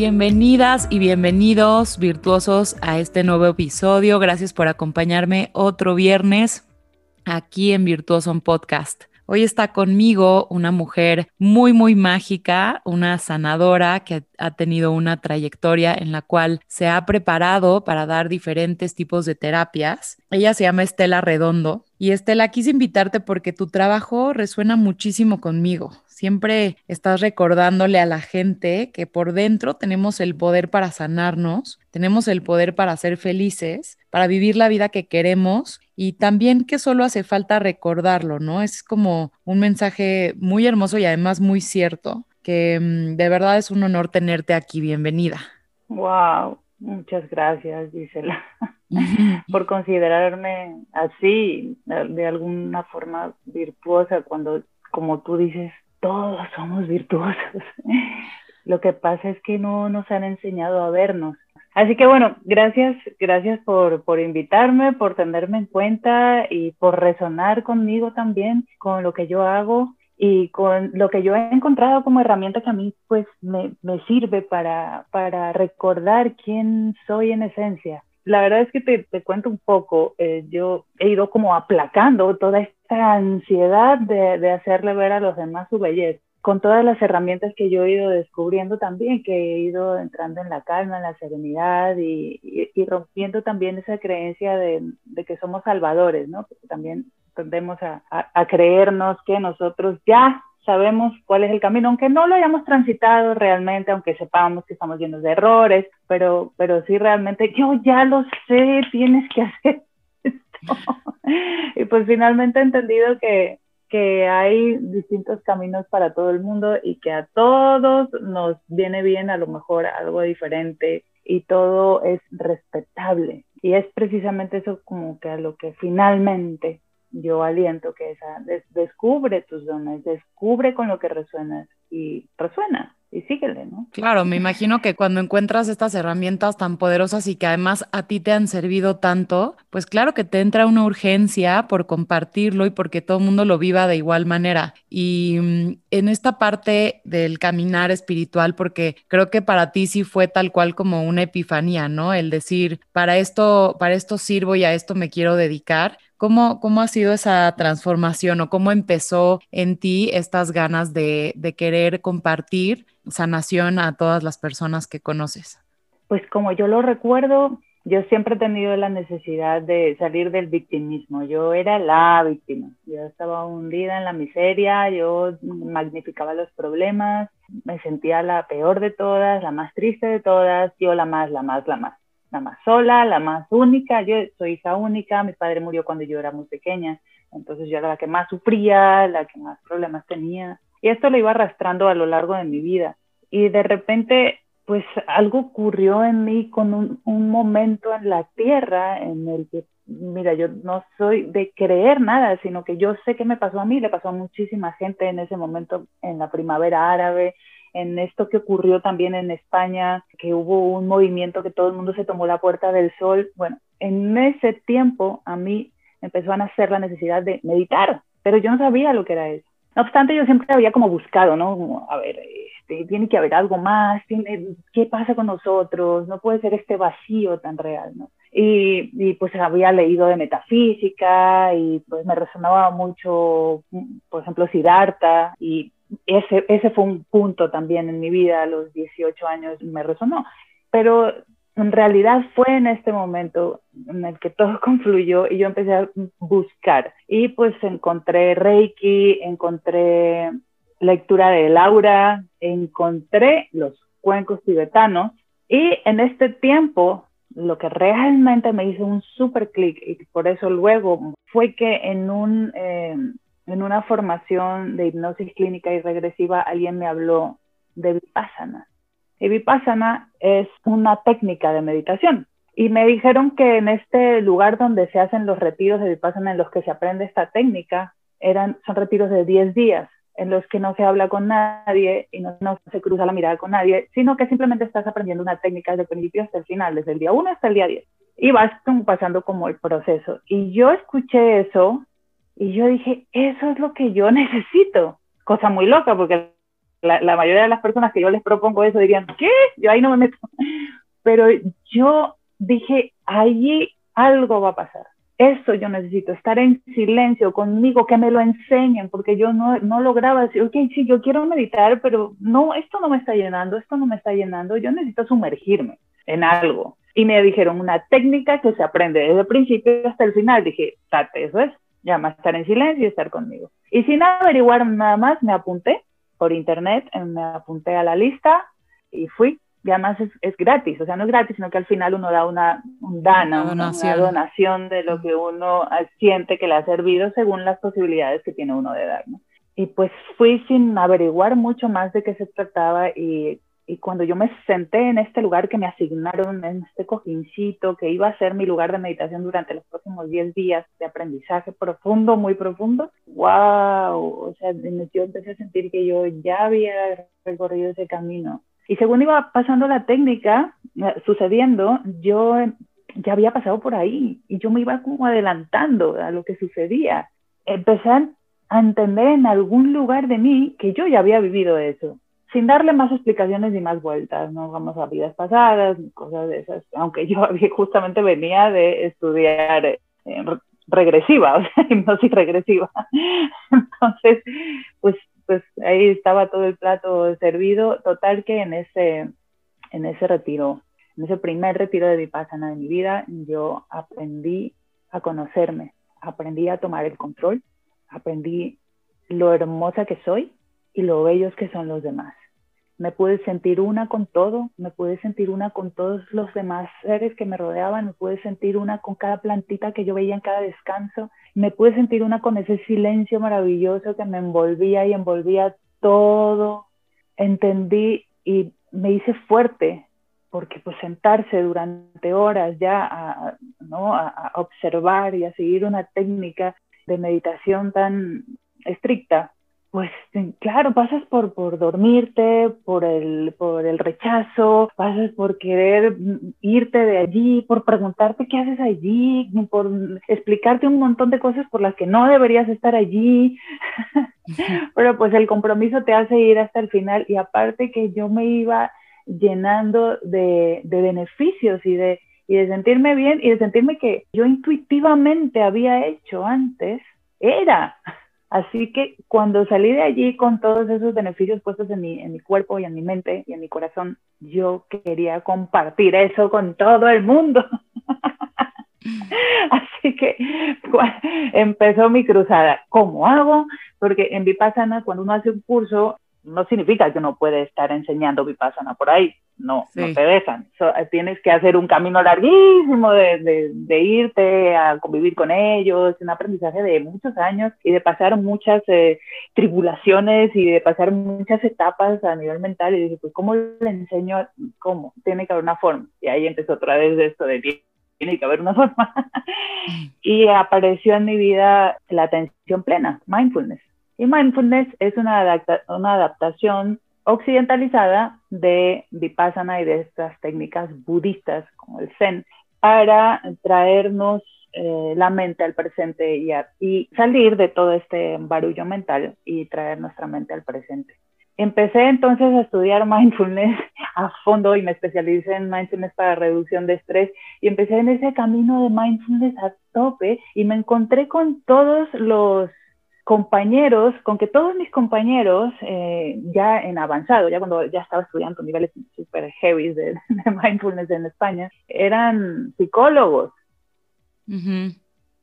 Bienvenidas y bienvenidos virtuosos a este nuevo episodio. Gracias por acompañarme otro viernes aquí en Virtuoso Podcast. Hoy está conmigo una mujer muy, muy mágica, una sanadora que ha tenido una trayectoria en la cual se ha preparado para dar diferentes tipos de terapias. Ella se llama Estela Redondo. Y Estela, quise invitarte porque tu trabajo resuena muchísimo conmigo. Siempre estás recordándole a la gente que por dentro tenemos el poder para sanarnos, tenemos el poder para ser felices, para vivir la vida que queremos y también que solo hace falta recordarlo, ¿no? Es como un mensaje muy hermoso y además muy cierto, que mm, de verdad es un honor tenerte aquí. Bienvenida. Wow, muchas gracias, Gisela, por considerarme así, de alguna forma virtuosa, cuando, como tú dices, todos somos virtuosos. Lo que pasa es que no nos han enseñado a vernos. Así que bueno, gracias, gracias por, por invitarme, por tenerme en cuenta y por resonar conmigo también, con lo que yo hago y con lo que yo he encontrado como herramienta que a mí pues me, me sirve para, para recordar quién soy en esencia la verdad es que te, te cuento un poco, eh, yo he ido como aplacando toda esta ansiedad de, de, hacerle ver a los demás su belleza, con todas las herramientas que yo he ido descubriendo también, que he ido entrando en la calma, en la serenidad y, y, rompiendo también esa creencia de, de, que somos salvadores, ¿no? Porque también tendemos a, a, a creernos que nosotros ya sabemos cuál es el camino, aunque no lo hayamos transitado realmente, aunque sepamos que estamos llenos de errores, pero, pero sí realmente yo ya lo sé, tienes que hacer esto. y pues finalmente he entendido que, que hay distintos caminos para todo el mundo y que a todos nos viene bien a lo mejor algo diferente y todo es respetable. Y es precisamente eso como que a lo que finalmente yo aliento que esa, descubre tus dones, descubre con lo que resuenas y resuena y síguele, ¿no? Claro, me imagino que cuando encuentras estas herramientas tan poderosas y que además a ti te han servido tanto, pues claro que te entra una urgencia por compartirlo y porque todo el mundo lo viva de igual manera. Y mm, en esta parte del caminar espiritual, porque creo que para ti sí fue tal cual como una epifanía, ¿no? El decir, para esto, para esto sirvo y a esto me quiero dedicar ¿Cómo, ¿Cómo ha sido esa transformación o cómo empezó en ti estas ganas de, de querer compartir sanación a todas las personas que conoces? Pues como yo lo recuerdo, yo siempre he tenido la necesidad de salir del victimismo. Yo era la víctima. Yo estaba hundida en la miseria, yo magnificaba los problemas, me sentía la peor de todas, la más triste de todas, yo la más, la más, la más la más sola, la más única. Yo soy hija única, mi padre murió cuando yo era muy pequeña, entonces yo era la que más sufría, la que más problemas tenía. Y esto lo iba arrastrando a lo largo de mi vida. Y de repente, pues algo ocurrió en mí con un, momento en la tierra en el que, mira, yo no soy de creer nada, sino que yo sé que me pasó a mí, le pasó a muchísima gente en ese momento en la primavera árabe, en esto que ocurrió también en España, que hubo un movimiento que todo el mundo se tomó la puerta del sol. Bueno, en ese tiempo a mí empezó a nacer la necesidad de meditar, pero yo no sabía lo que era eso. No obstante, yo siempre había como buscado, ¿no? a ver, este, tiene que haber algo más, ¿qué pasa con nosotros? No puede ser este vacío tan real, ¿no? Y, y, pues había leído de metafísica y pues me resonaba mucho, por ejemplo, Siddhartha y ese, ese fue un punto también en mi vida, a los 18 años me resonó, pero en realidad fue en este momento en el que todo confluyó y yo empecé a buscar. Y pues encontré Reiki, encontré lectura de Laura, encontré los cuencos tibetanos y en este tiempo lo que realmente me hizo un super clic y por eso luego fue que en un eh, en una formación de hipnosis clínica y regresiva alguien me habló de vipassana. Y vipassana es una técnica de meditación. Y me dijeron que en este lugar donde se hacen los retiros de vipassana en los que se aprende esta técnica, eran, son retiros de 10 días en los que no se habla con nadie y no, no, se cruza la mirada con nadie, sino que simplemente estás aprendiendo una técnica desde el principio hasta el final, desde el día 1 hasta el día 10. Y vas pasando como el proceso. Y yo escuché eso y yo dije, eso es lo que yo necesito. Cosa muy loca, porque la, la, mayoría de las personas que yo les propongo eso dirían, ¿qué? Yo ahí no me meto. Pero yo dije, allí algo va a pasar. Eso yo necesito, estar en silencio conmigo, que me lo enseñen, porque yo no, no lograba decir, ok, sí, yo quiero meditar, pero no, esto no me está llenando, esto no me está llenando, yo necesito sumergirme en algo. Y me dijeron una técnica que se aprende desde el principio hasta el final. Dije, tate, eso es, llama estar en silencio y estar conmigo. Y sin averiguar nada más, me apunté por internet, me apunté a la lista y fui y además es, gratis, o sea, no es gratis, sino que al final uno da una, un dana, una donación. de lo que uno siente que le ha servido según las posibilidades que tiene uno de dar, ¿no? Y pues fui sin averiguar mucho más de qué se trataba y, y cuando yo me senté en este lugar que me asignaron, en este cojincito, que iba a ser mi lugar de meditación durante los próximos 10 días de aprendizaje profundo, muy profundo, wow, o sea, yo empecé a sentir que yo ya había recorrido ese camino y según iba pasando la técnica, eh, sucediendo, yo ya había pasado por ahí y yo me iba como adelantando a lo que sucedía. Empecé a entender en algún lugar de mí que yo ya había vivido eso, sin darle más explicaciones ni más vueltas, no vamos a vidas pasadas, cosas de esas, aunque yo justamente venía de estudiar eh, regresiva, o sea, hipnosis regresiva. Entonces, pues pues ahí estaba todo el plato servido. Total que en ese, en ese retiro, en ese primer retiro de Vipassana de mi vida, yo aprendí a conocerme, aprendí a tomar el control, aprendí lo hermosa que soy y lo bellos que son los demás me pude sentir una con todo, me pude sentir una con todos los demás seres que me rodeaban, me pude sentir una con cada plantita que yo veía en cada descanso, me pude sentir una con ese silencio maravilloso que me envolvía y envolvía todo. Entendí y me hice fuerte, porque pues sentarse durante horas ya a, ¿no? a observar y a seguir una técnica de meditación tan estricta, pues claro, pasas por, por dormirte, por el, por el rechazo, pasas por querer irte de allí, por preguntarte qué haces allí, por explicarte un montón de cosas por las que no deberías estar allí. Pero pues el compromiso te hace ir hasta el final y aparte que yo me iba llenando de, de beneficios y de, y de sentirme bien y de sentirme que yo intuitivamente había hecho antes, era. Así que cuando salí de allí con todos esos beneficios puestos en mi, en mi cuerpo y en mi mente y en mi corazón, yo quería compartir eso con todo el mundo. Así que empezó mi cruzada. ¿Cómo hago? Porque en Vipassana, cuando uno hace un curso, no significa que uno puede estar enseñando Vipassana por ahí no, no te dejan. Eh, tienes que hacer un camino larguísimo de, de, irte a convivir con ellos, un aprendizaje de muchos años y de pasar muchas eh, tribulaciones y de pasar muchas etapas a nivel mental. Y dije, pues, ¿cómo le enseño? ¿Cómo? Tiene que haber una forma. Y ahí empezó otra vez esto de tiene que haber una forma. y apareció en mi vida la atención plena, mindfulness. Y mindfulness es una, una adaptación occidentalizada de Vipassana y de estas técnicas budistas como el Zen para traernos eh, la mente al presente y, y salir de todo este barullo mental y traer nuestra mente al presente. Empecé entonces a estudiar mindfulness a fondo y me especialicé en mindfulness para reducción de estrés y empecé en ese camino de mindfulness a tope y me encontré con todos los compañeros, con que todos mis compañeros, eh, ya en avanzado, ya cuando ya estaba estudiando niveles super heavy de, mindfulness en España, eran psicólogos.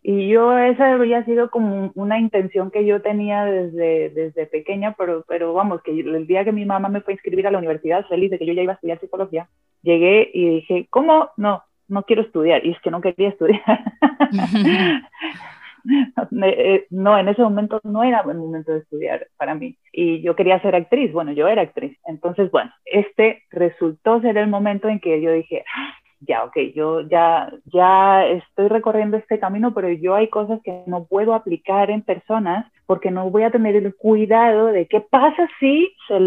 Y yo, esa había sido como una intención que yo tenía desde, desde pequeña, pero, pero vamos, que el día que mi mamá me fue a inscribir a la universidad, feliz de que yo ya iba a estudiar psicología, llegué y dije, ¿cómo? No, no quiero estudiar. Y es que no quería estudiar. Eh, no, en ese momento no era el momento de estudiar para mí. Y yo quería ser actriz, bueno, yo era actriz. Entonces, bueno, este resultó ser el momento en que yo dije, ah, ya, ok, yo ya, ya estoy recorriendo este camino, pero yo hay cosas que no puedo aplicar en personas porque no voy a tener el cuidado de qué pasa si se,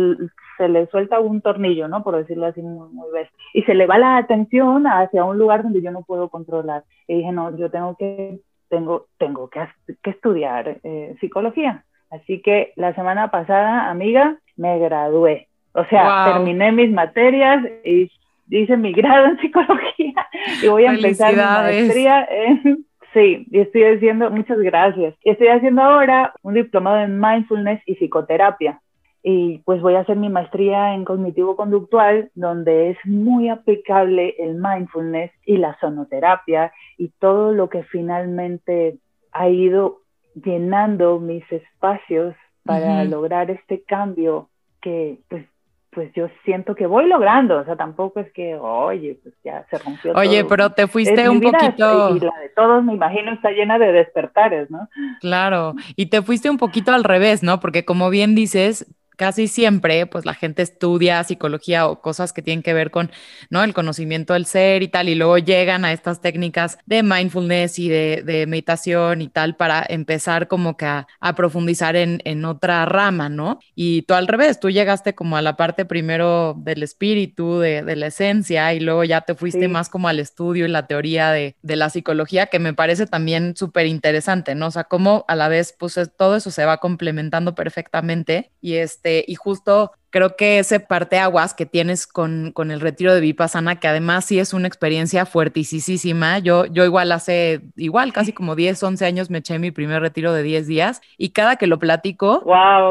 se le suelta un tornillo, ¿no? Por decirlo así muy, muy Y se le va la atención hacia un lugar donde yo no puedo controlar. Y dije, no, yo tengo que tengo, tengo que, que estudiar eh, psicología. Así que la semana pasada, amiga, me gradué. O sea, terminé mis materias y hice mi grado en psicología y voy a empezar mi maestría en... Sí, y estoy haciendo, muchas gracias. Y estoy haciendo ahora un diplomado en mindfulness y psicoterapia. Y pues voy a hacer mi maestría en cognitivo conductual, donde es muy aplicable el mindfulness y la sonoterapia y todo lo que finalmente ha ido llenando mis espacios para lograr este cambio que pues pues yo siento que voy logrando, o sea, tampoco es que, oye, pues ya se rompió Oye, pero te fuiste un poquito... Y la de todos, me imagino, está llena de despertares, ¿no? Claro, y te fuiste un poquito al revés, ¿no? Porque como bien dices, casi siempre, pues la gente estudia psicología o cosas que tienen que ver con, ¿no? El conocimiento del ser y tal, y luego llegan a estas técnicas de mindfulness y de, meditación y tal para empezar como que a, profundizar en, otra rama, ¿no? Y tú al revés, tú llegaste como a la parte primero del espíritu, de, la esencia, y luego ya te fuiste más como al estudio y la teoría de, de la psicología, que me parece también súper interesante, ¿no? O sea, cómo a la vez, pues todo eso se va complementando perfectamente y este este, y justo creo que ese parteaguas que tienes con, con el retiro de Vipassana, que además sí es una experiencia fuertísima. Yo, yo igual hace, igual casi como 10, 11 años me eché mi primer retiro de 10 días y cada que lo platico,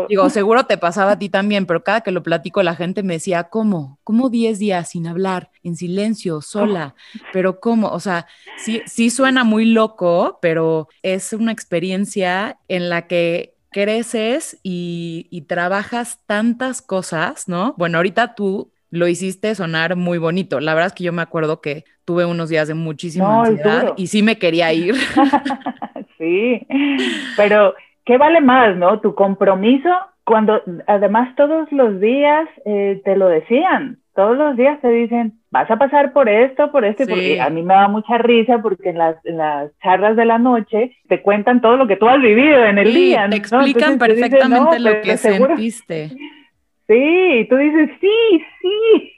digo, seguro te pasaba a ti también, pero cada que lo platico la gente me decía, ¿cómo? ¿Cómo 10 días sin hablar, en silencio, sola? Pero ¿cómo? O sea, sí, sí suena muy loco, pero es una experiencia en la que creces y, trabajas tantas cosas, ¿no? Bueno, ahorita tú lo hiciste sonar muy bonito. La verdad es que yo me acuerdo que tuve unos días de muchísima ansiedad y sí me quería ir. sí, pero ¿qué vale más, no? Tu compromiso, cuando además todos los días eh, te lo decían, todos los días te dicen, vas a pasar por esto, por esto, porque a mí me da mucha risa porque en las, las, charlas de la noche te cuentan todo lo que tú has vivido en el día. Te explican perfectamente lo que sentiste. Sí, y tú dices, sí, sí,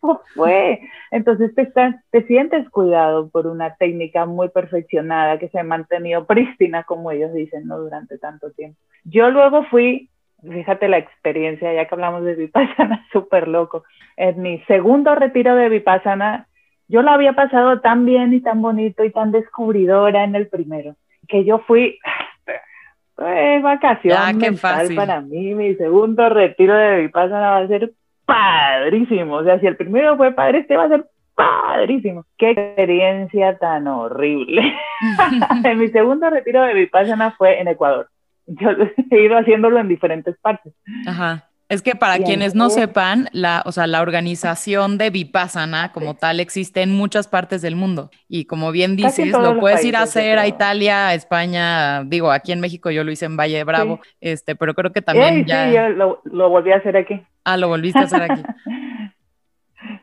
fue. Entonces te, te sientes cuidado por una técnica muy perfeccionada que se ha mantenido prístina, como ellos dicen, ¿no? Durante tanto tiempo. Yo luego fui fíjate la experiencia, ya que hablamos de Vipassana, súper loco. En mi segundo retiro de Vipassana, yo lo había pasado tan bien y tan bonito y tan descubridora en el primero, que yo fui, pues, vacación mental para mí, mi segundo retiro de Vipassana va a ser padrísimo. O sea, si el primero fue padre, este va a ser padrísimo. Qué experiencia tan horrible. en mi segundo retiro de Vipassana fue en Ecuador yo he ido haciéndolo en diferentes partes. Ajá. Es que para quienes no sepan, la, o sea, la organización de Vipassana como tal existe en muchas partes del mundo. Y como bien dices, lo puedes ir a hacer a Italia, a España, digo, aquí en México yo lo hice en Valle de Bravo, este, pero creo que también ya... Sí, yo lo, lo volví a hacer aquí. Ah, lo volviste a hacer aquí.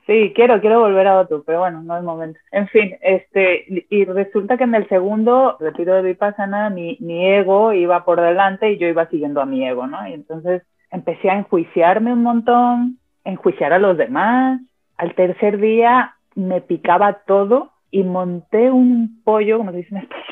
Sí, quiero, quiero volver a otro, pero bueno, no es momento. En fin, este, y resulta que en el segundo retiro de Vipassana, mi, mi ego iba por delante y yo iba siguiendo a mi ego, ¿no? Y entonces empecé a enjuiciarme un montón, enjuiciar a los demás. Al tercer día me picaba todo y monté un pollo, como se dice en español.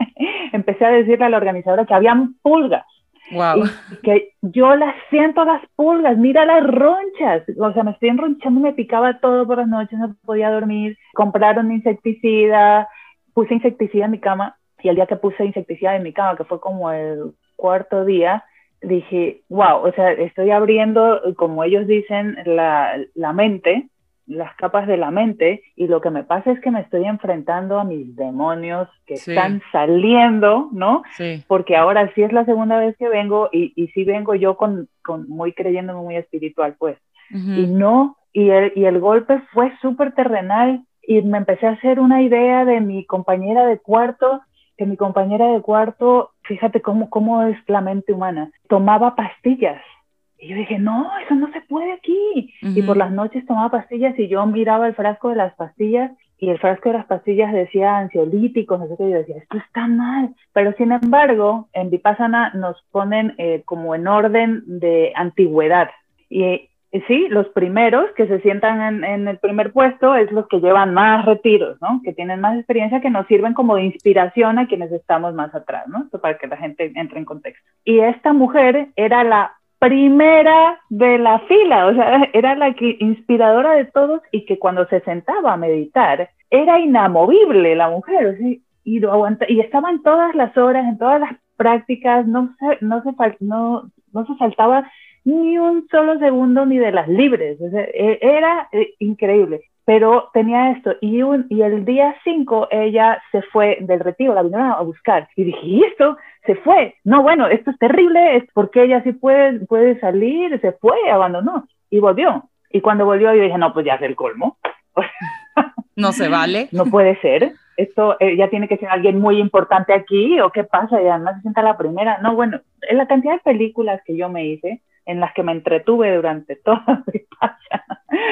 empecé a decirle a la organizadora que habían pulgas Wow. que yo las siento las pulgas, mira las ronchas. O sea, me estoy enronchando, me picaba todo por las noches, no podía dormir. Compraron insecticida, puse insecticida en mi cama y el día que puse insecticida en mi cama, que fue como el cuarto día, dije, wow, o sea, estoy abriendo, como ellos dicen, la, la mente las capas de la mente y lo que me pasa es que me estoy enfrentando a mis demonios que están saliendo, ¿no? Sí. Porque ahora sí es la segunda vez que vengo y, y sí vengo yo con, con muy creyéndome muy espiritual, pues. Y no, y el, y el golpe fue súper terrenal y me empecé a hacer una idea de mi compañera de cuarto, que mi compañera de cuarto, fíjate cómo, cómo es la mente humana, tomaba pastillas y yo dije, no, eso no se puede aquí. Y por las noches tomaba pastillas y yo miraba el frasco de las pastillas y el frasco de las pastillas decía ansiolíticos, no sé qué, y yo decía, esto está mal. Pero sin embargo, en Vipassana nos ponen eh, como en orden de antigüedad. Y sí, los primeros que se sientan en, en, el primer puesto es los que llevan más retiros, ¿no? Que tienen más experiencia, que nos sirven como de inspiración a quienes estamos más atrás, ¿no? Esto para que la gente entre en contexto. Y esta mujer era la primera de la fila, o sea, era la que, inspiradora de todos y que cuando se sentaba a meditar era inamovible la mujer, y, lo aguanta, y estaba en todas las horas, en todas las prácticas, no se, no se, no, no se saltaba ni un solo segundo ni de las libres, e, era eh, increíble pero tenía esto. Y, un, y el día 5 ella se fue del retiro, la vinieron a buscar. Y dije, ¿y esto? Se fue. No, bueno, esto es terrible, es porque ella sí puede, puede salir, se fue, abandonó. Y volvió. Y cuando volvió yo dije, no, pues ya es el colmo. No se vale. no puede ser. Esto eh, ya tiene que ser alguien muy importante aquí, o qué pasa, y además se sienta la primera. No, bueno, en la cantidad de películas que yo me hice, en las que me entretuve durante toda mi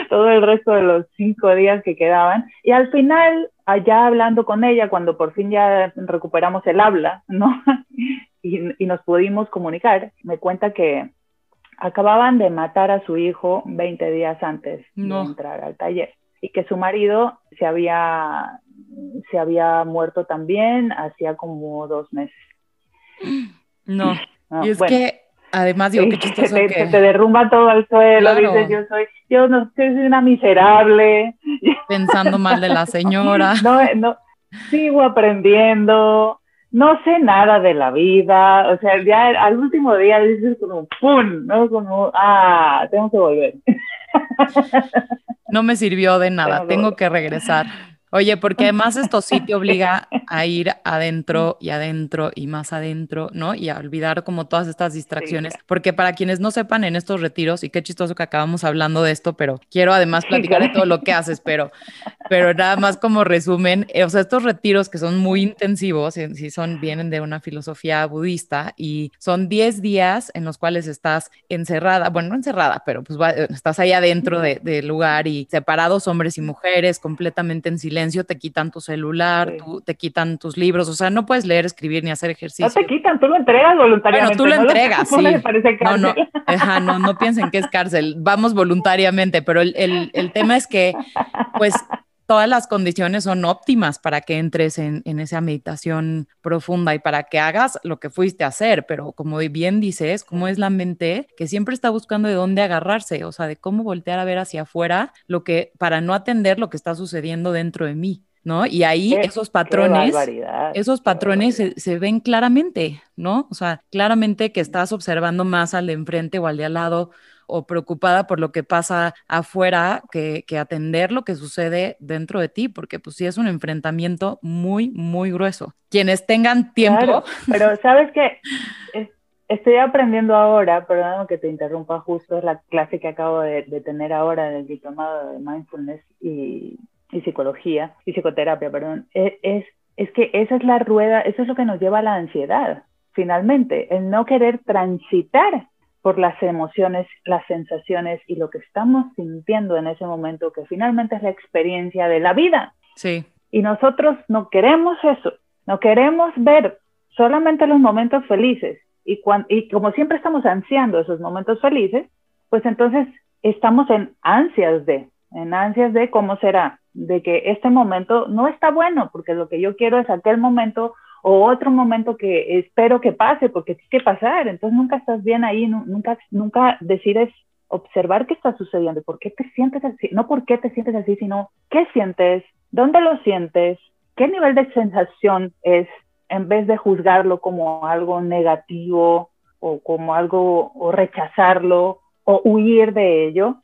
todo el resto de los cinco días que quedaban. Y al final, allá hablando con ella, cuando por fin ya recuperamos el habla, ¿no? y, nos pudimos comunicar, me cuenta que acababan de matar a su hijo 20 días antes de entrar al taller y que su marido se había, se había muerto también hacía como dos meses. No, y es que Además, digo, qué chistoso que... Se te derrumba todo al suelo, dices, yo soy, yo no soy una miserable. Pensando mal de la señora. No, no, sigo aprendiendo, no sé nada de la vida, o sea, ya al último día dices como, ¡pum! ¿no? Como, ah, tengo que volver. No me sirvió de nada, tengo que regresar. Oye, porque además esto sí te obliga a ir adentro y adentro y más adentro, ¿no? Y a olvidar como todas estas distracciones, porque para quienes no sepan en estos retiros, y qué chistoso que acabamos hablando de esto, pero quiero además platicar de todo lo que haces, pero, pero nada más como resumen, eh, o sea, estos retiros que son muy intensivos, sí son, vienen de una filosofía budista y son 10 días en los cuales estás encerrada, bueno, no encerrada, pero pues estás ahí adentro del lugar y separados hombres y mujeres, completamente en silencio te quitan tu celular, te quitan tus libros, o sea, no puedes leer, escribir ni hacer ejercicio. No te quitan, tú lo entregas voluntariamente. Bueno, tú lo entregas, sí. No, no, no, no piensen que es cárcel, vamos voluntariamente, pero el, el, el tema es que, pues, todas las condiciones son óptimas para que entres en, esa meditación profunda y para que hagas lo que fuiste a hacer, pero como bien dices, cómo es la mente que siempre está buscando de dónde agarrarse, o sea, de cómo voltear a ver hacia afuera lo que para no atender lo que está sucediendo dentro de mí. ¿No? Y ahí esos patrones, esos patrones se, se, ven claramente, ¿no? O sea, claramente que estás observando más al de enfrente o al de al lado o preocupada por lo que pasa afuera que, atender lo que sucede dentro de ti, porque pues sí es un enfrentamiento muy, muy grueso. Quienes tengan tiempo. pero sabes que estoy aprendiendo ahora, perdón que te interrumpa justo, es la clase que acabo de, tener ahora del diplomado de mindfulness y, psicología, y psicoterapia, perdón, e, es, es que esa es la rueda, eso es lo que nos lleva a la ansiedad finalmente, el no querer transitar por las emociones, las sensaciones y lo que estamos sintiendo en ese momento, que finalmente es la experiencia de la vida. Sí. Y nosotros no queremos eso, no queremos ver solamente los momentos felices. Y, y como siempre estamos ansiando esos momentos felices, pues entonces estamos en ansias de, en ansias de cómo será, de que este momento no está bueno, porque lo que yo quiero es aquel momento o otro momento que espero que pase porque tiene que pasar, entonces nunca estás bien ahí, nunca, nunca decides observar qué está sucediendo, por qué te sientes así, no por qué te sientes así, sino qué sientes, dónde lo sientes, qué nivel de sensación es, en vez de juzgarlo como algo negativo o como algo, o rechazarlo o huir de ello,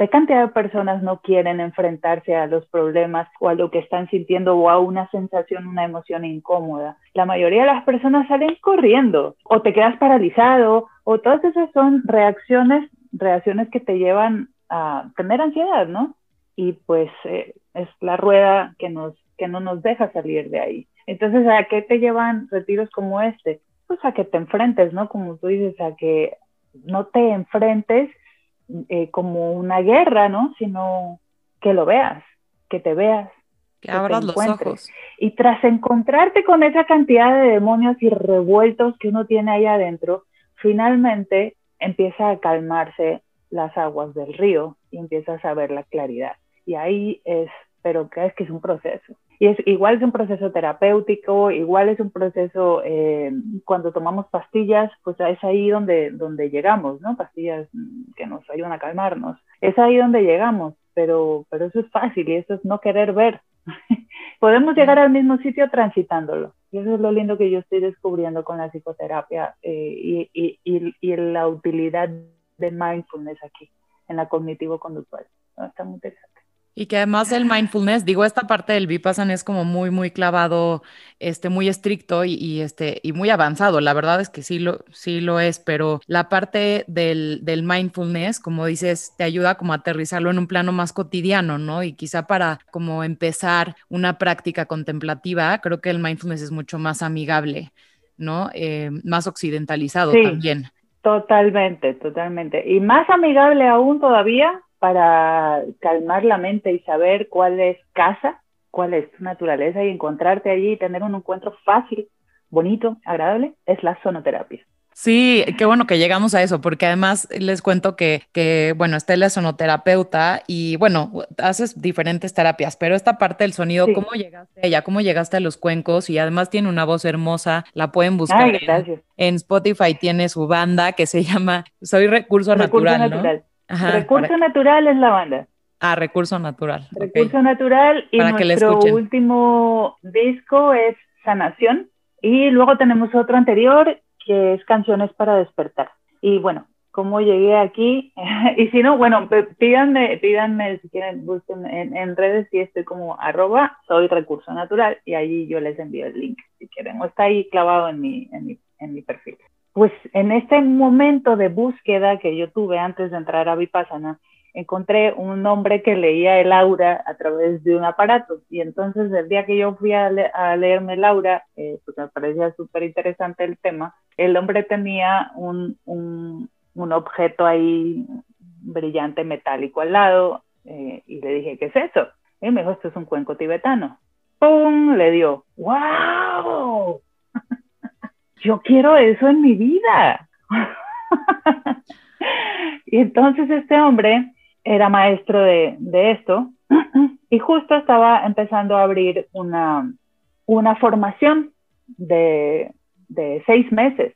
¿Qué cantidad de personas no quieren enfrentarse a los problemas o a lo que están sintiendo o a una sensación, una emoción incómoda? La mayoría de las personas salen corriendo o te quedas paralizado o todas esas son reacciones, reacciones que te llevan a tener ansiedad, ¿no? Y pues eh, es la rueda que, nos, que no nos deja salir de ahí. Entonces, ¿a qué te llevan retiros como este? Pues a que te enfrentes, ¿no? Como tú dices, a que no te enfrentes eh, como una guerra, ¿no? Sino que lo veas, que te veas. Que, abras los ojos. Y tras encontrarte con esa cantidad de demonios y revueltos que uno tiene ahí adentro, finalmente empieza a calmarse las aguas del río y empiezas a ver la claridad. Y ahí es, pero que es que es un proceso. Y es igual que un proceso terapéutico, igual es un proceso eh, cuando tomamos pastillas, pues es ahí donde, donde llegamos, ¿no? Pastillas que nos ayudan a calmarnos. Es ahí donde llegamos, pero, pero eso es fácil y eso es no querer ver. Podemos llegar al mismo sitio transitándolo. Y eso es lo lindo que yo estoy descubriendo con la psicoterapia eh, y, y, y, la utilidad de mindfulness aquí, en la cognitivo-conductual. Está muy interesante. Y que además el mindfulness, digo, esta parte del Vipassana es como muy, muy clavado, este, muy estricto y, este, y muy avanzado. La verdad es que sí lo, sí lo es, pero la parte del, del, mindfulness, como dices, te ayuda como a aterrizarlo en un plano más cotidiano, ¿no? Y quizá para como empezar una práctica contemplativa, creo que el mindfulness es mucho más amigable, ¿no? Eh, más occidentalizado también. Totalmente, totalmente. Y más amigable aún todavía para calmar la mente y saber cuál es casa, cuál es tu naturaleza y encontrarte allí y tener un encuentro fácil, bonito, agradable, es la sonoterapia. Sí, qué bueno que llegamos a eso, porque además les cuento que, que, bueno, está la sonoterapeuta y bueno, haces diferentes terapias, pero esta parte del sonido, ¿cómo llegaste a ella? ¿Cómo llegaste a los cuencos? Y además tiene una voz hermosa, la pueden buscar. Ay, en, en, Spotify tiene su banda que se llama Soy Recurso, Recurso Natural. natural. Recurso Natural es la banda. Ah, Recurso Natural. Recurso Natural y nuestro último disco es Sanación y luego tenemos otro anterior que es Canciones para despertar. Y bueno, cómo llegué aquí y si no, bueno, pídanme, pídanme si quieren, busquen en, redes y estoy como arroba soy recurso natural y allí yo les envío el link si quieren o está ahí clavado en mi, en mi, en mi perfil pues en este momento de búsqueda que yo tuve antes de entrar a Vipassana, encontré un hombre que leía el aura a través de un aparato. Y entonces el día que yo fui a, leerme el aura, eh, pues me parecía súper interesante el tema, el hombre tenía un, un, un, objeto ahí brillante metálico al lado eh, y le dije, ¿qué es eso? Y me dijo, esto es un cuenco tibetano. ¡Pum! Le dio, ¡wow! Yo quiero eso en mi vida. y entonces este hombre era maestro de, esto y justo estaba empezando a abrir una, una formación de, de seis meses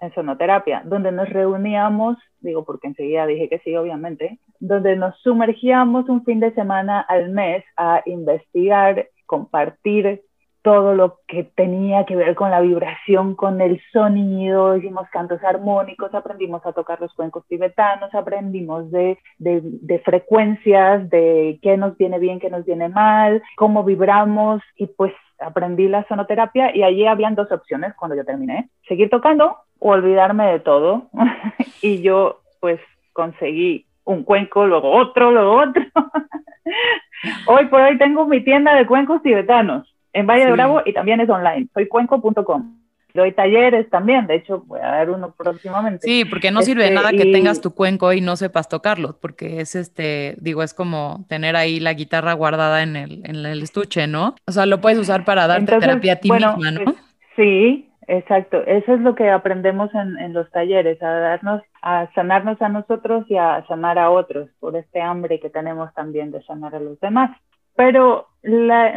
en sonoterapia, donde nos reuníamos, digo porque enseguida dije que sí, obviamente, donde nos sumergíamos un fin de semana al mes a investigar, compartir todo lo que tenía que ver con la vibración, con el sonido, hicimos cantos armónicos, aprendimos a tocar los cuencos tibetanos, aprendimos de, de, frecuencias, de qué nos viene bien, qué nos viene mal, cómo vibramos y pues aprendí la sonoterapia y allí habían dos opciones cuando yo terminé, seguir tocando o olvidarme de todo y yo pues conseguí un cuenco, luego otro, luego otro. hoy por hoy tengo mi tienda de cuencos tibetanos en Valle de Bravo y también es online. Soy cuenco.com. Doy talleres también, de hecho voy a dar uno próximamente. Sí, porque no sirve este, nada que tengas tu cuenco y no sepas tocarlo, porque es este, digo, es como tener ahí la guitarra guardada en el, en el estuche, ¿no? O sea, lo puedes usar para darte terapia a ti misma, ¿no? sí, exacto. Eso es lo que aprendemos en, en los talleres, a darnos, a sanarnos a nosotros y a sanar a otros por este hambre que tenemos también de sanar a los demás. Pero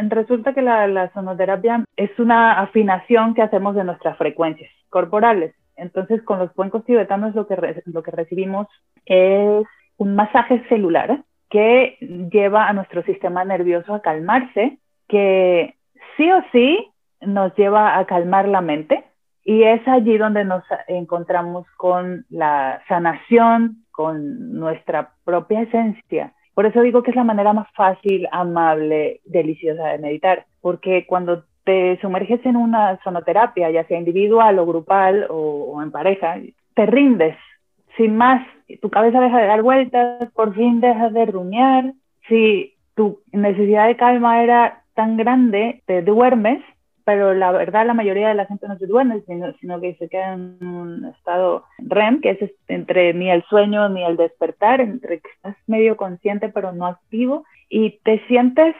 resulta que la, sonoterapia es una afinación que hacemos de nuestras frecuencias corporales. Entonces, con los cuencos tibetanos lo que, lo que recibimos es un masaje celular que lleva a nuestro sistema nervioso a calmarse, que sí o sí nos lleva a calmar la mente. Y es allí donde nos encontramos con la sanación, con nuestra propia esencia. Por eso digo que es la manera más fácil, amable, deliciosa de meditar, porque cuando te sumerges en una sonoterapia, ya sea individual o grupal o, en pareja, te rindes, sin más, tu cabeza deja de dar vueltas, por fin dejas de rumiar, si tu necesidad de calma era tan grande, te duermes pero la verdad la mayoría de la gente no se duerme, sino, sino que se queda en un estado REM, que es entre ni el sueño ni el despertar, entre que estás medio consciente pero no activo, y te sientes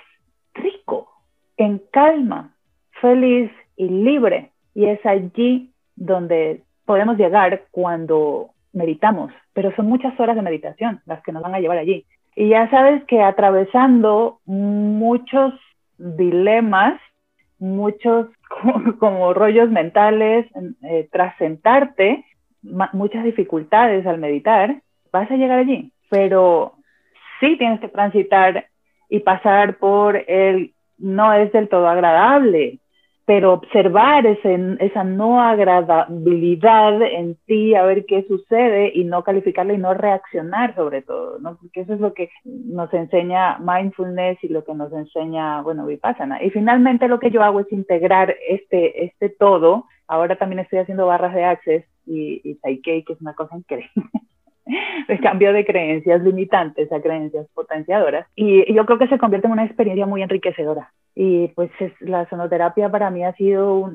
rico, en calma, feliz y libre. Y es allí donde podemos llegar cuando meditamos, pero son muchas horas de meditación las que nos van a llevar allí. Y ya sabes que atravesando muchos dilemas, muchos como rollos mentales, eh, tras sentarte, muchas dificultades al meditar, vas a llegar allí, pero sí tienes que transitar y pasar por el no es del todo agradable, pero observar ese, esa no agradabilidad en ti, a ver qué sucede y no calificarla y no reaccionar sobre todo, ¿no? Porque eso es lo que nos enseña mindfulness y lo que nos enseña, bueno, Vipassana. Y finalmente lo que yo hago es integrar este, este todo. Ahora también estoy haciendo barras de access y, y Taikei, que es una cosa increíble. El cambio de creencias limitantes a creencias potenciadoras. Y yo creo que se convierte en una experiencia muy enriquecedora. Y pues la sonoterapia para mí ha sido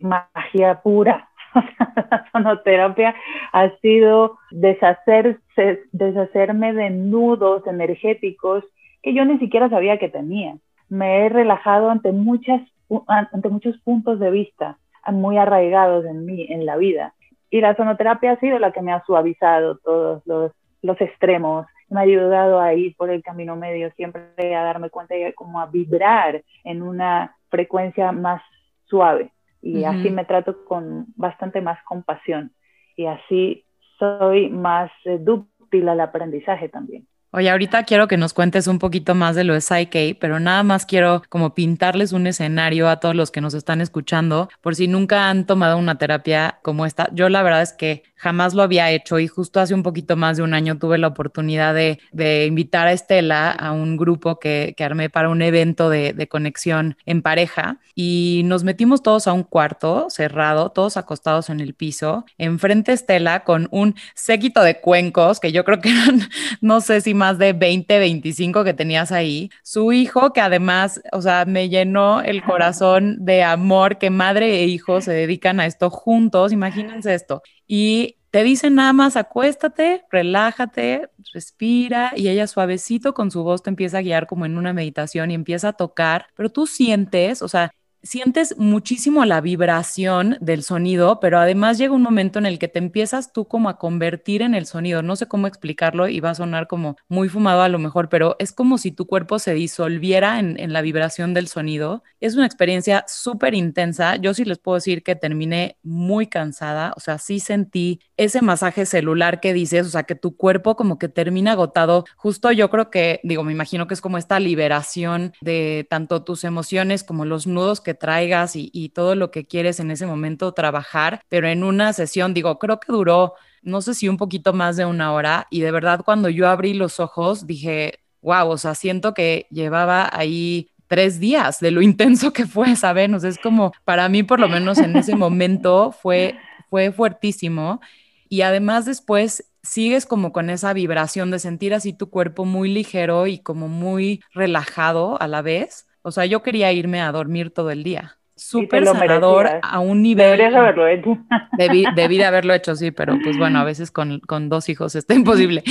magia pura. la sonoterapia ha sido deshacerse, deshacerme de nudos energéticos que yo ni siquiera sabía que tenía. Me he relajado ante, muchas, ante muchos puntos de vista muy arraigados en mí, en la vida y la sonoterapia ha sido la que me ha suavizado todos los, los extremos, me ha ayudado a ir por el camino medio, siempre a darme cuenta y como a vibrar en una frecuencia más suave. Y así me trato con bastante más compasión. Y así soy más eh, dúctil al aprendizaje también. Oye, ahorita quiero que nos cuentes un poquito más de lo de Psyche, pero nada más quiero como pintarles un escenario a todos los que nos están escuchando, por si nunca han tomado una terapia como esta. Yo la verdad es que jamás lo había hecho y justo hace un poquito más de un año tuve la oportunidad de, invitar a Estela a un grupo que, armé para un evento de, de, conexión en pareja y nos metimos todos a un cuarto cerrado, todos acostados en el piso, enfrente Estela con un séquito de cuencos que yo creo que eran, no sé si más de 20, 25 que tenías ahí, su hijo que además, o sea, me llenó el corazón de amor que madre e hijo se dedican a esto juntos, imagínense esto y te dicen nada más acuéstate, relájate, respira y ella suavecito con su voz te empieza a guiar como en una meditación y empieza a tocar, pero tú sientes, o sea, sientes muchísimo la vibración del sonido, pero además llega un momento en el que te empiezas tú como a convertir en el sonido. No sé cómo explicarlo y va a sonar como muy fumado a lo mejor, pero es como si tu cuerpo se disolviera en, la vibración del sonido. Es una experiencia súper intensa. Yo sí les puedo decir que terminé muy cansada, o sea, sí sentí ese masaje celular que dices, o sea, que tu cuerpo como que termina agotado. Justo yo creo que, digo, me imagino que es como esta liberación de tanto tus emociones como los nudos que traigas y, todo lo que quieres en ese momento trabajar, pero en una sesión, digo, creo que duró, no sé si un poquito más de una hora y de verdad cuando yo abrí los ojos dije, wow, o sea, siento que llevaba ahí tres días de lo intenso que fue, ¿saben? O sea, es como, para mí por lo menos en ese momento fue, fue fuertísimo y además después sigues como con esa vibración de sentir así tu cuerpo muy ligero y como muy relajado a la vez. O sea, yo quería irme a dormir todo el día. Súper sanador a un nivel. Deberías haberlo hecho. Debí, debí, de haberlo hecho, sí, pero pues bueno, a veces con, con dos hijos está imposible.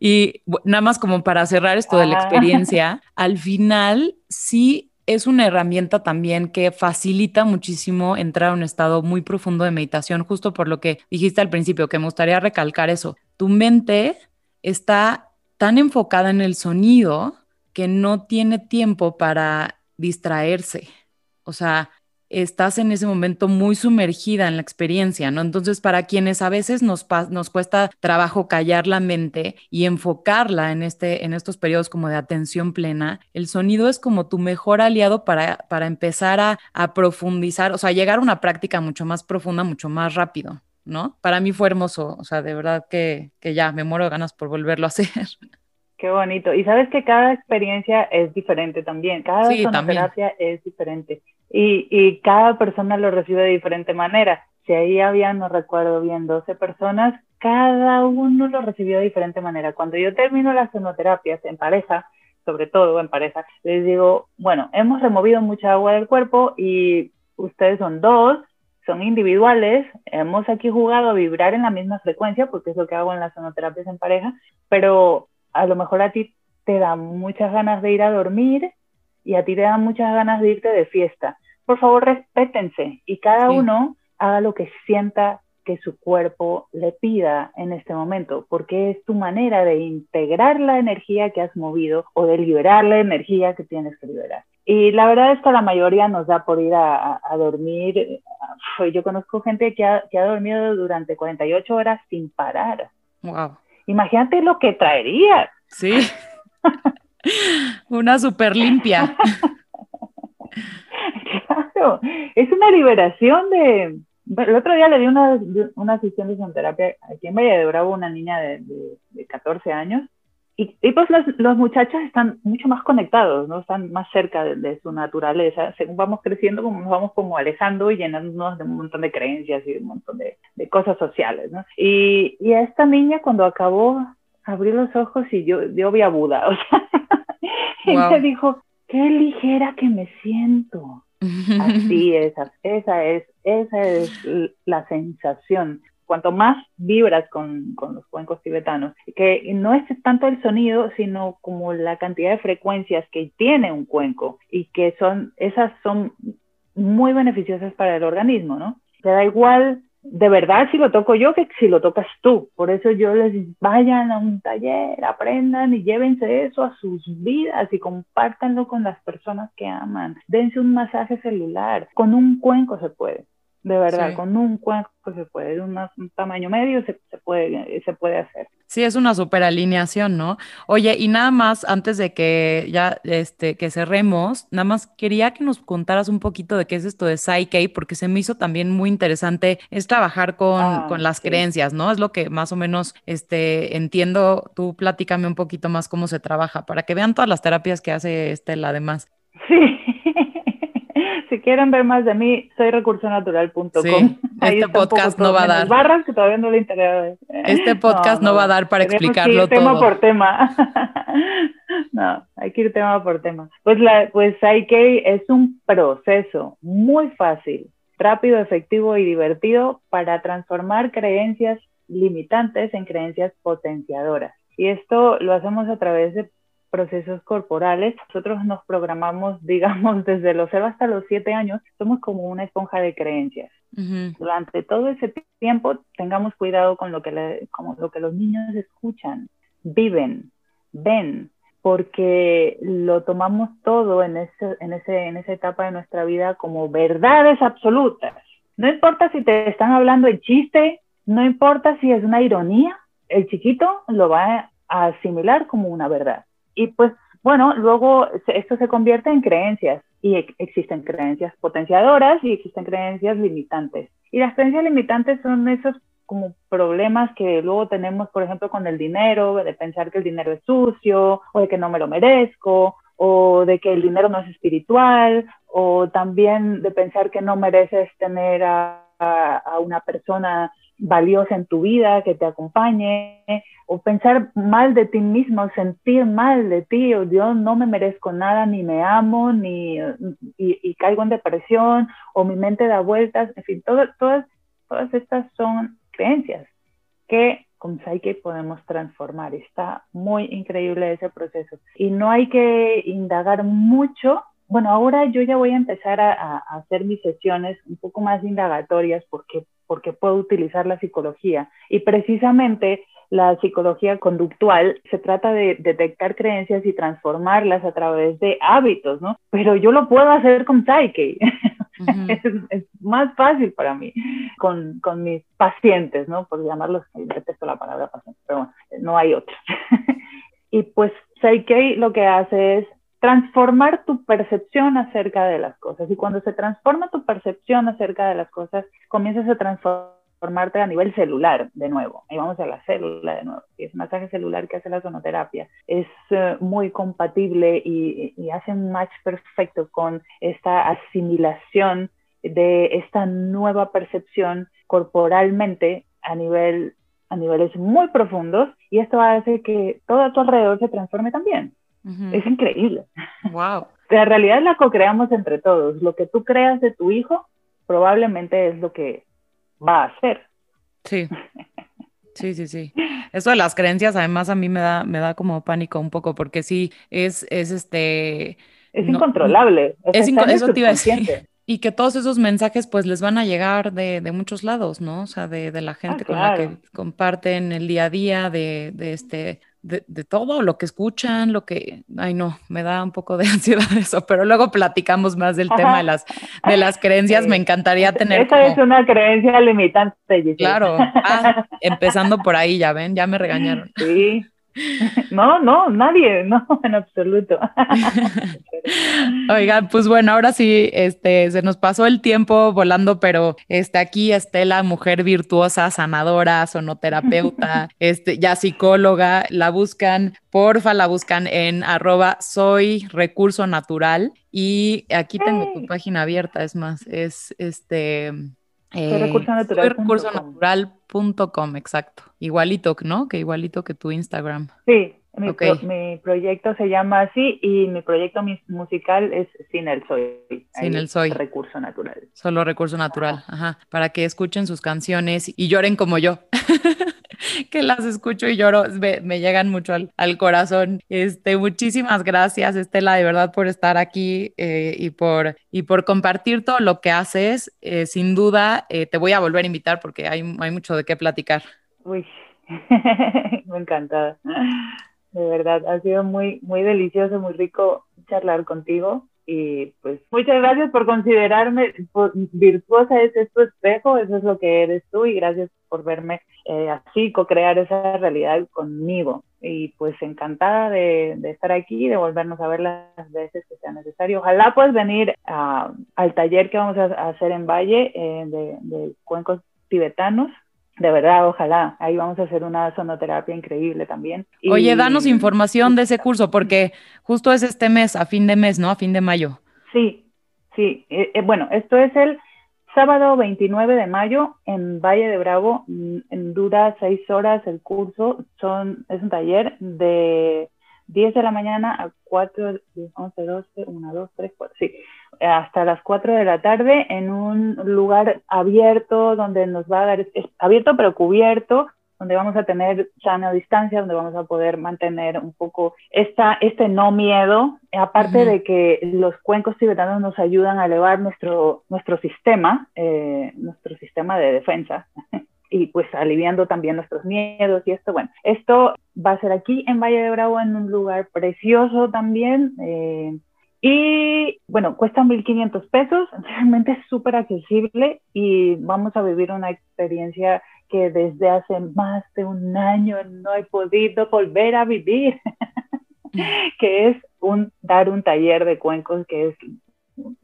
Y nada más como para cerrar esto de la experiencia, al final sí es una herramienta también que facilita muchísimo entrar a un estado muy profundo de meditación, justo por lo que dijiste al principio, que me gustaría recalcar eso. Tu mente está tan enfocada en el sonido que no tiene tiempo para distraerse. O sea, estás en ese momento muy sumergida en la experiencia, ¿no? Entonces, para quienes a veces nos, nos cuesta trabajo callar la mente y enfocarla en, este, en estos periodos como de atención plena, el sonido es como tu mejor aliado para, para empezar a, profundizar, o sea, llegar a una práctica mucho más profunda, mucho más rápido. ¿no? Para mí fue hermoso, o sea, de verdad que, que ya me muero ganas por volverlo a hacer. Qué bonito. Y sabes que cada experiencia es diferente también. Cada sí, es diferente. Y, y cada persona lo recibe de diferente manera. Si ahí había, no recuerdo bien, 12 personas, cada uno lo recibió de diferente manera. Cuando yo termino las sonoterapias en pareja, sobre todo en pareja, les digo, bueno, hemos removido mucha agua del cuerpo y ustedes son dos, son individuales, hemos aquí jugado a vibrar en la misma frecuencia, porque es lo que hago en las sonoterapias en pareja, pero a lo mejor a ti te da muchas ganas de ir a dormir y a ti te dan muchas ganas de irte de fiesta. Por favor, respétense y cada uno haga lo que sienta que su cuerpo le pida en este momento, porque es tu manera de integrar la energía que has movido o de liberar la energía que tienes que liberar. Y la verdad es que la mayoría nos da por ir a, dormir. Yo conozco gente que ha, que ha dormido durante 48 horas sin parar. Wow. Imagínate lo que traería. Sí. una super limpia. claro, es una liberación de... El otro día le di una, una sesión de sonoterapia aquí en de Bravo, una niña de, de 14 años, y, pues los, los, muchachos están mucho más conectados, ¿no? Están más cerca de, su naturaleza. Según vamos creciendo, como nos vamos como alejando y llenándonos de un montón de creencias y de un montón de, de cosas sociales, ¿no? Y, y, a esta niña cuando acabó, abrió los ojos y yo, yo vi a Buda, o sea, y me dijo, qué ligera que me siento. Así es, esa es, esa es la sensación cuanto más vibras con, los cuencos tibetanos, que no es tanto el sonido, sino como la cantidad de frecuencias que tiene un cuenco y que son, esas son muy beneficiosas para el organismo, ¿no? Te da igual de verdad si lo toco yo que si lo tocas tú. Por eso yo les digo, vayan a un taller, aprendan y llévense eso a sus vidas y compártanlo con las personas que aman. Dense un masaje celular. Con un cuenco se puede. De verdad, con un cuenco se puede, un, un tamaño medio se, puede, se puede hacer. Sí, es una super alineación, ¿no? Oye, y nada más, antes de que ya este, que cerremos, nada más quería que nos contaras un poquito de qué es esto de Psyche, porque se me hizo también muy interesante, es trabajar con, ah, con las creencias, ¿no? Es lo que más o menos este, entiendo. Tú platícame un poquito más cómo se trabaja, para que vean todas las terapias que hace Estela además. Sí, si quieren ver más de mí, soy recursonatural.com. Sí, este podcast no va a dar. Barras que todavía no le interesa. Este podcast no, va a dar para explicarlo todo. Tema por tema. no, hay que ir tema por tema. Pues, la, pues Psyche es un proceso muy fácil, rápido, efectivo y divertido para transformar creencias limitantes en creencias potenciadoras. Y esto lo hacemos a través de procesos corporales. Nosotros nos programamos, digamos, desde los 0 hasta los 7 años, somos como una esponja de creencias. Durante todo ese tiempo, tengamos cuidado con lo, que como lo que los niños escuchan, viven, ven, porque lo tomamos todo en, ese, en, ese, en esa etapa de nuestra vida como verdades absolutas. No importa si te están hablando el chiste, no importa si es una ironía, el chiquito lo va a asimilar como una verdad. Y pues bueno, luego esto se convierte en creencias y existen creencias potenciadoras y existen creencias limitantes. Y las creencias limitantes son esos como problemas que luego tenemos, por ejemplo, con el dinero, de pensar que el dinero es sucio o de que no me lo merezco o de que el dinero no es espiritual o también de pensar que no mereces tener a, a una persona valiosa en tu vida que te acompañe o pensar mal de ti mismo, sentir mal de ti, o yo no me merezco nada, ni me amo, ni y, caigo en depresión, o mi mente da vueltas, en fin, todas, todas estas son creencias que con Psyche podemos transformar. Está muy increíble ese proceso. Y no hay que indagar mucho. Bueno, ahora yo ya voy a empezar a hacer mis sesiones un poco más indagatorias porque, porque puedo utilizar la psicología. Y precisamente la psicología conductual se trata de detectar creencias y transformarlas a través de hábitos, ¿no? Pero yo lo puedo hacer con Psyche. es, más fácil para mí con, con, mis pacientes, ¿no? Por llamarlos, detesto la palabra paciente, pero bueno, no hay otra. y pues Psyche lo que hace es transformar tu percepción acerca de las cosas. Y cuando se transforma tu percepción acerca de las cosas, comienzas a transformar formarte a nivel celular de nuevo. Ahí vamos a la célula de nuevo. Y ese masaje celular que hace la sonoterapia es eh, muy compatible y, y, hace un match perfecto con esta asimilación de esta nueva percepción corporalmente a nivel a niveles muy profundos y esto hace que todo a tu alrededor se transforme también. Es increíble. Wow. La realidad la co-creamos entre todos. Lo que tú creas de tu hijo probablemente es lo que va a hacer. Sí. Sí, sí, sí. Eso de las creencias, además, a mí me da, me da como pánico un poco, porque sí, es, es este. Es incontrolable. Es eso te iba a decir. Y que todos esos mensajes, pues, les van a llegar de, de muchos lados, ¿no? O sea, de, de la gente ah, con la que comparten el día a día, de, de este, de, todo, lo que escuchan, lo que, ay no, me da un poco de ansiedad eso, pero luego platicamos más del tema de las, de las creencias, me encantaría tener. Esa es una creencia limitante. Claro, ah, empezando por ahí, ya ven, ya me regañaron. Sí. No, no, nadie, no, en absoluto. Oigan, pues bueno, ahora sí, este, se nos pasó el tiempo volando, pero este, aquí Estela, mujer virtuosa, sanadora, sonoterapeuta, este, ya psicóloga, la buscan, porfa, la buscan en arroba soy recurso natural y aquí tengo tu página abierta, es más, es este eh, recurso natural.com, exacto. Igualito, ¿no? Que igualito que tu Instagram. Sí, mi, proyecto se llama así y mi proyecto musical es Sin el Soy. Sin el Soy. Recurso natural. Solo recurso natural, ajá. Para que escuchen sus canciones y lloren como yo. que las escucho y lloro, me, llegan mucho al, corazón. Este, muchísimas gracias, Estela, de verdad, por estar aquí eh, y, por, y por compartir todo lo que haces. Eh, sin duda, eh, te voy a volver a invitar porque hay, hay mucho de qué platicar. Uy, me encanta. De verdad, ha sido muy, muy delicioso, muy rico charlar contigo. Y pues muchas gracias por considerarme virtuosa, ese es tu espejo, eso es lo que eres tú y gracias por verme eh, así, co-crear esa realidad conmigo. Y pues encantada de, estar aquí, de volvernos a ver las veces que sea necesario. Ojalá puedas venir al taller que vamos a, hacer en Valle eh, de, de cuencos tibetanos de verdad, ojalá. Ahí vamos a hacer una sonoterapia increíble también. Oye, danos información de ese curso, porque justo es este mes, a fin de mes, ¿no? A fin de mayo. Sí, sí. Eh, eh, bueno, esto es el sábado 29 de mayo en Valle de Bravo. Mm, en, dura seis horas el curso. Son, es un taller de 10 de la mañana a 4, 11, 12, 1, 2, 3, 4, sí, hasta las 4 de la tarde en un lugar abierto donde nos va a dar, es abierto pero cubierto, donde vamos a tener sana distancia, donde vamos a poder mantener un poco esta, este no miedo, aparte de que los cuencos tibetanos nos ayudan a elevar nuestro, nuestro sistema, eh, nuestro sistema de defensa. y pues aliviando también nuestros miedos y esto, bueno, esto va a ser aquí en Valle de Bravo, en un lugar precioso también. Eh, y bueno, cuesta 1.500 pesos, realmente es súper accesible y vamos a vivir una experiencia que desde hace más de un año no he podido volver a vivir, que es dar un taller de cuencos que es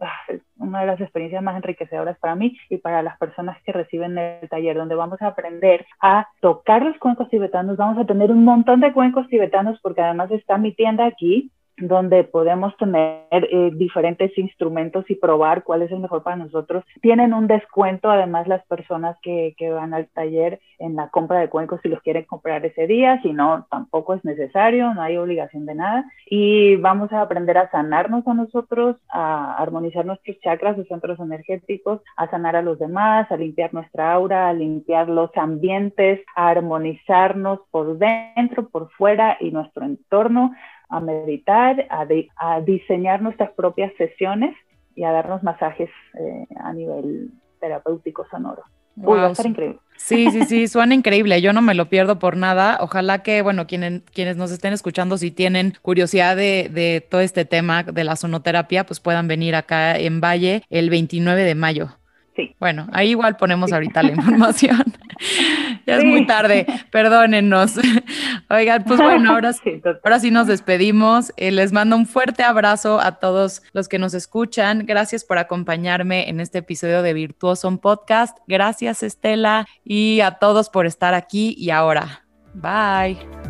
Ah, una de las experiencias más enriquecedoras para mí y para las personas que reciben el taller, donde vamos a aprender a tocar los cuencos tibetanos. Vamos a tener un montón de cuencos tibetanos porque además está mi tienda aquí donde podemos tener eh, diferentes instrumentos y probar cuál es el mejor para nosotros. Tienen un descuento además las personas que, que, van al taller en la compra de cuencos si los quieren comprar ese día, si no, tampoco es necesario, no hay obligación de nada. Y vamos a aprender a sanarnos a nosotros, a armonizar nuestros chakras, los centros energéticos, a sanar a los demás, a limpiar nuestra aura, a limpiar los ambientes, a armonizarnos por dentro, por fuera y nuestro entorno a meditar, a, diseñar nuestras propias sesiones y a darnos masajes eh, a nivel terapéutico sonoro. va a estar increíble. Sí, sí, sí, suena increíble. Yo no me lo pierdo por nada. Ojalá que, bueno, quienes, quienes nos estén escuchando, si tienen curiosidad de, de todo este tema de la sonoterapia, pues puedan venir acá en Valle el 29 de mayo. Sí. Bueno, ahí igual ponemos ahorita la información. ya es muy tarde, perdónennos. Oigan, pues bueno, ahora sí, ahora sí nos despedimos. Eh, les mando un fuerte abrazo a todos los que nos escuchan. Gracias por acompañarme en este episodio de Virtuoso Podcast. Gracias, Estela, y a todos por estar aquí y ahora. Bye.